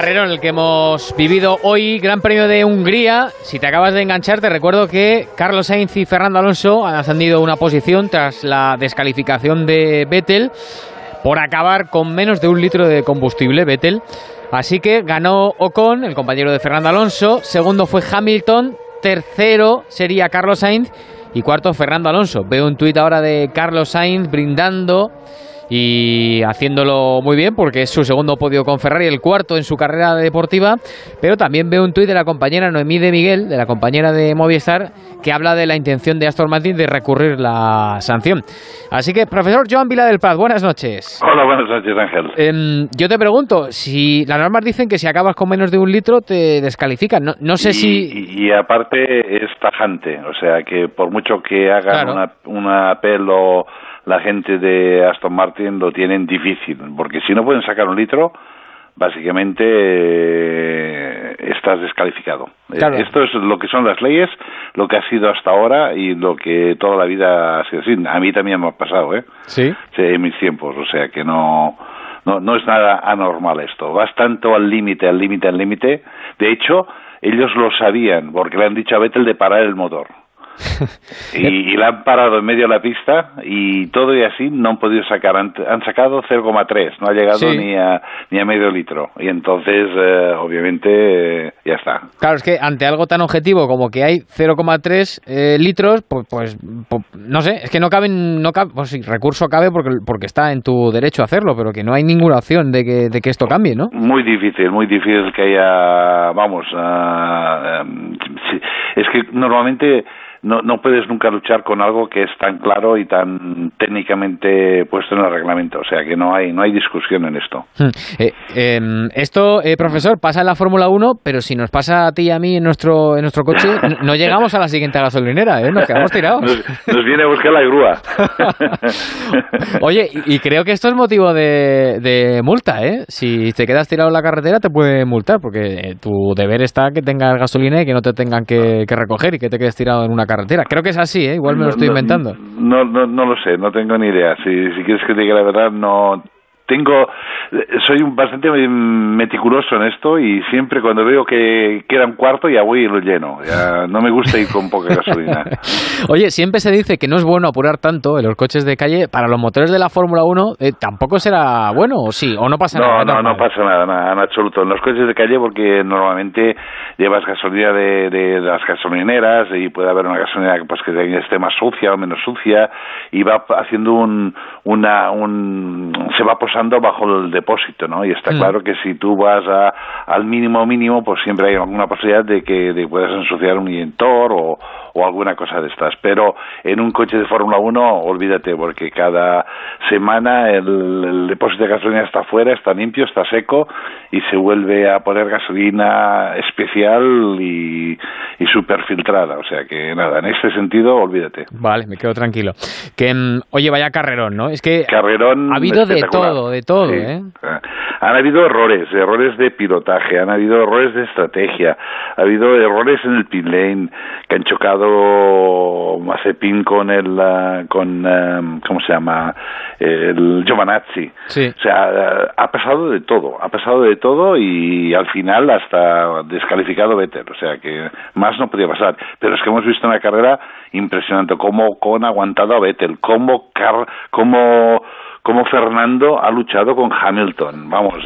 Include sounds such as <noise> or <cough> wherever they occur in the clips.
Carrerón, el que hemos vivido hoy, Gran Premio de Hungría. Si te acabas de enganchar, te recuerdo que Carlos Sainz y Fernando Alonso han ascendido una posición tras la descalificación de Vettel por acabar con menos de un litro de combustible, Vettel. Así que ganó Ocon, el compañero de Fernando Alonso. Segundo fue Hamilton. Tercero sería Carlos Sainz. Y cuarto, Fernando Alonso. Veo un tuit ahora de Carlos Sainz brindando y haciéndolo muy bien porque es su segundo podio con Ferrari, el cuarto en su carrera deportiva, pero también veo un tuit de la compañera Noemí de Miguel, de la compañera de Movistar, que habla de la intención de Aston Martin de recurrir la sanción. Así que, profesor Joan Vila del Prat, buenas noches. Hola, buenas noches, Ángel. Em, yo te pregunto, si las normas dicen que si acabas con menos de un litro te descalifican, no, sé si... Y, aparte es tajante, o sea que por mucho que hagan una, una apelo la gente de Aston Martin lo tienen difícil, porque si no pueden sacar un litro, básicamente eh, estás descalificado. Eh, esto es lo que son las leyes, lo que ha sido hasta ahora y lo que toda la vida ha sido así. A mí también me ha pasado, ¿eh? Sí. En mis tiempos, o sea que no, no, no es nada anormal esto. Vas tanto al límite, al límite, al límite. De hecho, ellos lo sabían, porque le han dicho a Vettel de parar el motor. Y, la han parado en medio de la pista y todo y así no han podido sacar. Han, sacado 0,3, no ha llegado ni, a, ni a medio litro. Y entonces, eh, obviamente, ya está. Claro, es que ante algo tan objetivo como que hay 0,3 eh, litros, pues, pues, pues, no sé, es que no caben, no cabe, pues sí, recurso cabe porque, porque está en tu derecho a hacerlo, pero que no hay ninguna opción de que, de que esto cambie, ¿no? Muy difícil, muy difícil que haya, vamos, uh, es que normalmente no, no puedes nunca luchar con algo que es tan claro y tan técnicamente puesto en el reglamento. O sea que no hay, no hay discusión en esto. Hmm. Eh, em, esto, eh, profesor, pasa en la Fórmula 1, pero si nos pasa a ti y a mí en nuestro, en nuestro coche, <laughs> no llegamos a la siguiente gasolinera, ¿eh? nos quedamos tirados. Nos, viene a buscar la grúa. <laughs> Oye, y, creo que esto es motivo de, de, multa, ¿eh? Si te quedas tirado en la carretera te puede multar, porque tu deber está que tengas gasolina y que no te tengan que, que recoger y que te quedes tirado en una carretera. Creo que es así, ¿eh? igual me lo estoy inventando. No, no, no lo sé, no tengo ni idea. Si, si quieres que te diga la verdad, no tengo soy bastante meticuloso en esto y siempre cuando veo que queda un cuarto ya voy y lo lleno. Ya no me gusta ir con poca gasolina. <laughs> Oye siempre se dice que no es bueno apurar tanto en los coches de calle. Para los motores de la Fórmula 1 eh, tampoco será bueno o sí o no pasa nada no no no pasa nada, nada, en absoluto. En los coches de calle porque normalmente llevas gasolina de, de, las gasolineras y puede haber una gasolina pues que esté más sucia o menos sucia y va haciendo un una un se va posando bajo el depósito, ¿no? Y está mm. claro que si tú vas a, al mínimo mínimo, pues siempre hay alguna posibilidad de que de puedas ensuciar un inyector o, o alguna cosa de estas. Pero en un coche de Fórmula 1, olvídate, porque cada semana el, depósito de gasolina está fuera, está limpio, está seco y se vuelve a poner gasolina especial y, y súper filtrada. O sea que nada, en este sentido, olvídate. Vale, me quedo tranquilo. Que, mm, oye, vaya carrerón, ¿no? Es que carrerón ha habido de todo, de todo, ¿eh? Han habido errores, errores de pilotaje, han habido errores de estrategia, ha habido errores en el pit lane que han chocado Mazepin con el con em, cómo se llama el Giovanazzi o sea ha pasado de todo ha pasado de todo y al final hasta descalificado Vettel o sea que más no podía pasar. Pero es que hemos visto una carrera impresionante cómo con aguantado a Vettel cómo car cómo cómo Fernando ha luchado con Hamilton. Vamos,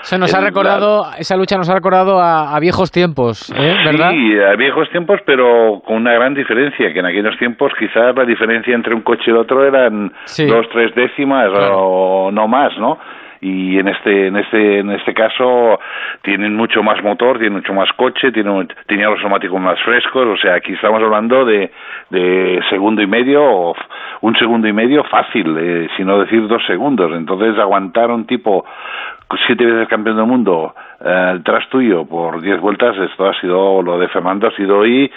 Se nos ha recordado, esa lucha nos ha recordado a, viejos tiempos, ¿eh? ¿verdad? Sí, a viejos tiempos, pero con una gran diferencia, que en aquellos tiempos quizás la diferencia entre un coche y el otro eran dos, tres décimas o no más, ¿no? y en este en este en este caso tienen mucho más motor tienen mucho más coche tienen tenían los neumáticos más frescos o sea aquí estamos hablando de, de segundo y medio o un segundo y medio fácil eh, si no decir dos segundos. Entonces aguantar un tipo siete veces campeón del mundo eh, tras tuyo por diez vueltas, esto ha sido, lo de Fernando ha sido hoy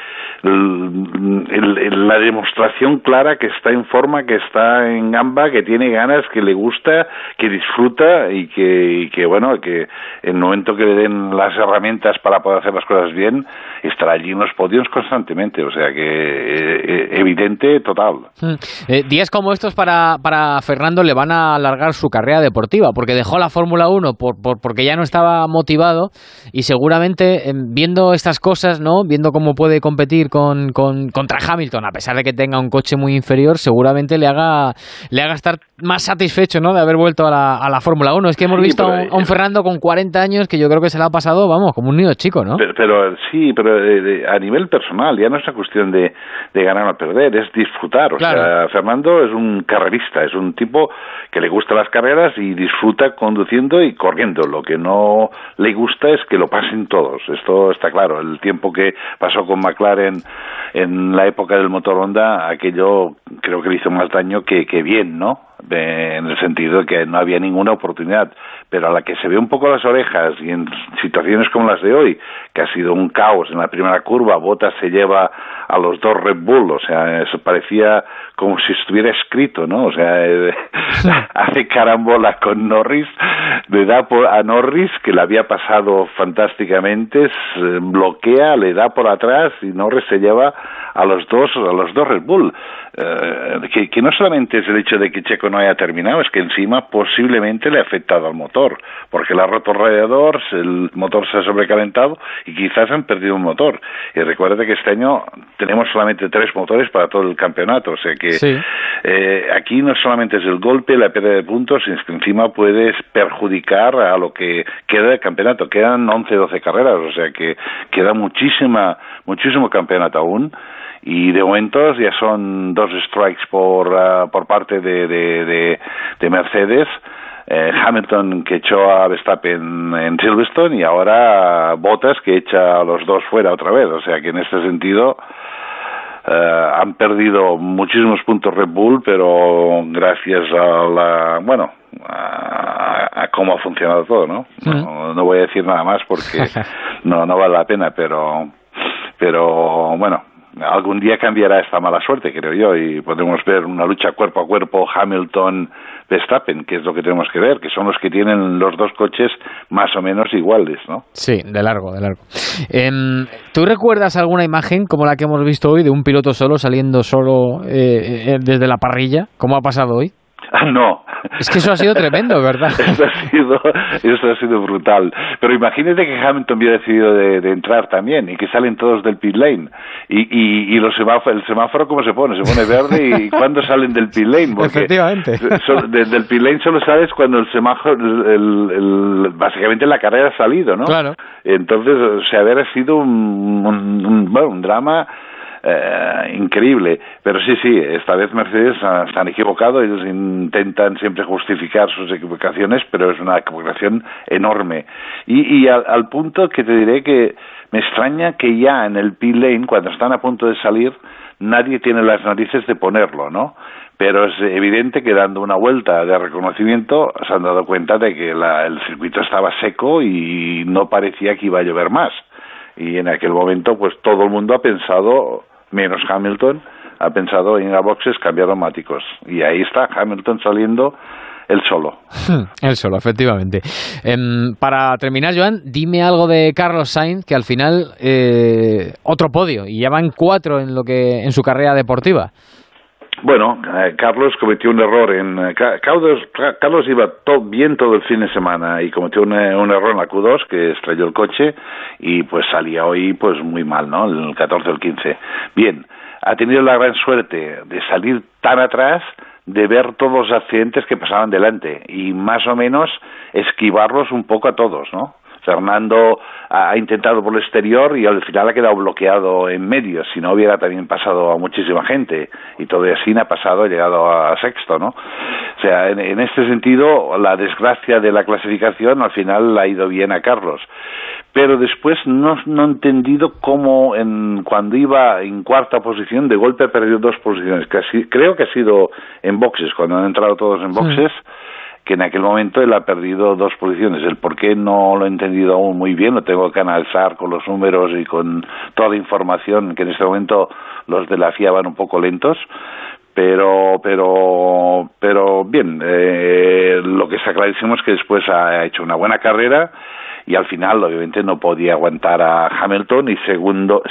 la demostración clara que está en forma, que está en gamba, que tiene ganas, que le gusta, que disfruta y que, que bueno, que en el momento que le den las herramientas para poder hacer las cosas bien, estará allí en los podios constantemente, o sea que eh, evidente total. Hmm. Eh, días como estos para, para Fernando le van a alargar su carrera deportiva, porque dejó la Fórmula 1 por, por, porque ya no estaba motivado motivado y seguramente em, viendo estas cosas, ¿no? Viendo cómo puede competir con, contra Hamilton, a pesar de que tenga un coche muy inferior, seguramente le haga, le haga estar más satisfecho, ¿no? De haber vuelto a la, a la Fórmula 1. Es que hemos visto a, un, Fernando con 40 años que yo creo que se le ha pasado, vamos, como un niño chico, ¿no? Pero, sí, pero eh, a nivel personal, ya no es una cuestión de, de ganar o perder, es disfrutar. O sea, Fernando es un carrerista, es un tipo que le gusta las carreras y disfruta conduciendo y corriendo. Lo que no le gusta es que lo pasen todos. Esto está claro. El tiempo que pasó con McLaren en la época del motor Honda, aquello creo que le hizo más daño que, que bien, ¿no? En el sentido de que no había ninguna oportunidad, pero a la que se ve un poco las orejas y en situaciones como las de hoy, que ha sido un caos en la primera curva, Bottas se lleva a los dos Red Bull, o sea, eso parecía como si estuviera escrito, ¿no? O sea, eh, <laughs> hace carambola con Norris, le da por, a Norris, que le había pasado fantásticamente, bloquea, le da por atrás y Norris se lleva a los dos, a los dos Red Bull. Eh, que, que, no solamente es el hecho de que Checo no haya terminado, es que encima posiblemente le ha afectado al motor, porque le ha roto el radiador, el motor se ha sobrecalentado y quizás han perdido un motor. Y recuerde que este año tenemos solamente tres motores para todo el campeonato, o sea que eh, aquí no solamente es el golpe, la pérdida de puntos, sino que encima puedes perjudicar a lo que queda del campeonato. Quedan 11, 12 carreras, o sea que queda muchísima, muchísimo campeonato aún y de momentos ya son dos strikes por, ah, por parte de, de, de, Mercedes. Eh, Hamilton que echó a Verstappen en Silverstone y ahora Bottas que echa a los dos fuera otra vez. O sea que en este sentido eh, han perdido muchísimos puntos Red Bull, pero gracias a la, bueno, a, cómo ha funcionado todo, ¿no? ¿no? ¿no? voy a decir nada más porque <laughs> no, no vale la pena, pero, pero bueno, algún día cambiará esta mala suerte, creo yo, y podremos ver una lucha cuerpo a cuerpo Hamilton-Verstappen, que es lo que tenemos que ver, que son los que tienen los dos coches más o menos iguales, ¿no? Sí, de largo, de largo. Em, ¿Tú recuerdas alguna imagen como la que hemos visto hoy de un piloto solo saliendo solo eh, eh, desde la parrilla? ¿Cómo ha pasado hoy? <laughs> no. Es que eso ha sido tremendo, ¿verdad? <laughs> eso, ha sido, eso ha sido brutal. Pero imagínate que Hamilton había decidido de, entrar también y que salen todos del pit lane. Y, y, y los el semáforo, ¿cómo se pone? Se pone verde y <laughs> ¿cuándo salen del pit lane? Efectivamente. desde el pit lane solo sabes cuando el semáforo, el, básicamente la carrera ha salido, ¿no? Claro. Entonces, o sea, haber sido un, un, bueno, un drama eh, increíble. Pero sí, sí, esta vez Mercedes se han equivocado, ellos intentan siempre justificar sus equivocaciones, pero es una equivocación enorme. Y, y al, punto que te diré que me extraña que ya en el pit lane, cuando están a punto de salir, nadie tiene las narices de ponerlo, ¿no? Pero es evidente que dando una vuelta de reconocimiento se han dado cuenta de que el circuito estaba seco y no parecía que iba a llover más. Y en aquel momento, pues todo el mundo ha pensado menos Hamilton, ha pensado en a boxes cambiar neumáticos. Y ahí está Hamilton saliendo el solo. el solo, efectivamente. Em, para terminar, Joan, dime algo de Carlos Sainz, que al final eh, otro podio y ya van cuatro en lo que en su carrera deportiva. Bueno, eh, Carlos cometió un error en eh, Carlos, iba todo, bien todo el fin de semana y cometió un, un, error en la Q2 que estrelló el coche y pues salía hoy pues muy mal, ¿no? El 14 o el 15. Bien, ha tenido la gran suerte de salir tan atrás de ver todos los accidentes que pasaban delante y más o menos esquivarlos un poco a todos, ¿no? Fernando ha intentado por el exterior y al final ha quedado bloqueado en medio. Si no hubiera también pasado a muchísima gente y todo así ha pasado, ha llegado a sexto, ¿no? O sea, en, este sentido, la desgracia de la clasificación al final ha ido bien a Carlos. Pero después no, no he entendido cómo en, cuando iba en cuarta posición, de golpe ha perdido dos posiciones. creo que ha sido en boxes, cuando han entrado todos en boxes que en aquel momento él ha perdido dos posiciones. El por qué no lo he entendido aún muy bien, lo tengo que analizar con los números y con toda la información, que en este momento los de la FIA van un poco lentos, pero pero pero bien eh, lo que está clarísimo es que después ha hecho una buena carrera y al final obviamente no podía aguantar a Hamilton y segundo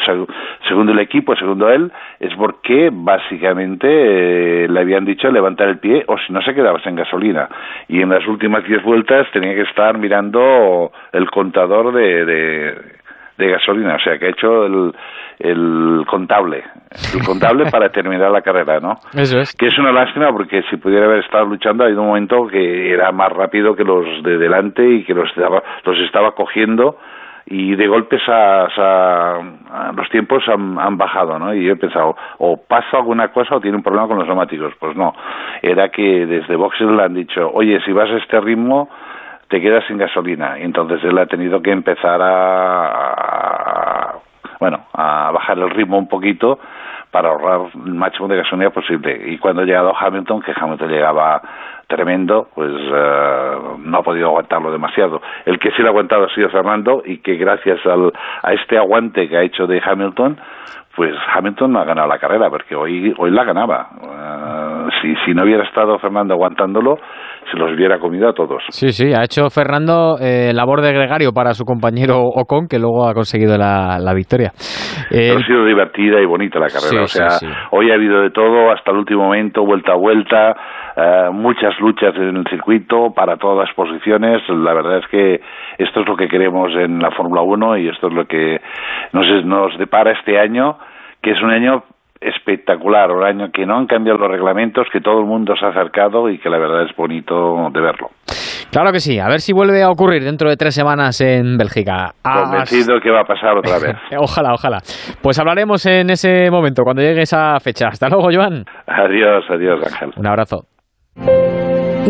segundo el equipo segundo él es porque básicamente eh, le habían dicho levantar el pie o si no se quedaba sin gasolina. Y en las últimas diez vueltas tenía que estar mirando el contador de, de, de gasolina o sea que ha hecho el, el contable, el contable para terminar la carrera, ¿no? <laughs> Eso es. Que es una lástima porque si pudiera haber estado luchando, ha habido un momento que era más rápido que los de delante y que los estaba, los estaba cogiendo y de golpes a, los tiempos han, han, bajado, ¿no? Y yo he pensado, o pasa alguna cosa o tiene un problema con los neumáticos. Pues no, era que desde boxes le han dicho, oye, si vas a este ritmo, te quedas sin gasolina. Y entonces él ha tenido que empezar a bueno, a bajar el ritmo un poquito para ahorrar el máximo de gasolina posible. Y cuando ha llegado Hamilton, que Hamilton llegaba tremendo, pues eh, no ha podido aguantarlo demasiado. El que sí lo ha aguantado ha sido Fernando y que gracias al, a este aguante que ha hecho de Hamilton, pues Hamilton no ha ganado la carrera, porque hoy, hoy la ganaba. Eh, si, si no hubiera estado Fernando aguantándolo, se los hubiera comido a todos. Sí, sí, ha hecho Fernando eh, labor de gregario para su compañero Ocon, que luego ha conseguido la, victoria. Eh, ha sido divertida y bonita la carrera. o sea, hoy ha habido de todo hasta el último momento, vuelta a vuelta, eh, muchas luchas en el circuito para todas las posiciones. La verdad es que esto es lo que queremos en la Fórmula 1 y esto es lo que nos, nos depara este año que es un año espectacular, un año que no han cambiado los reglamentos, que todo el mundo se ha acercado y que la verdad es bonito de verlo. Claro que sí, a ver si vuelve a ocurrir dentro de tres semanas en Bélgica. Convencido que va a pasar otra vez. <laughs> ojalá, ojalá. Pues hablaremos en ese momento, cuando llegue esa fecha. Hasta luego, Joan. Adiós, adiós, Ángel. Un abrazo.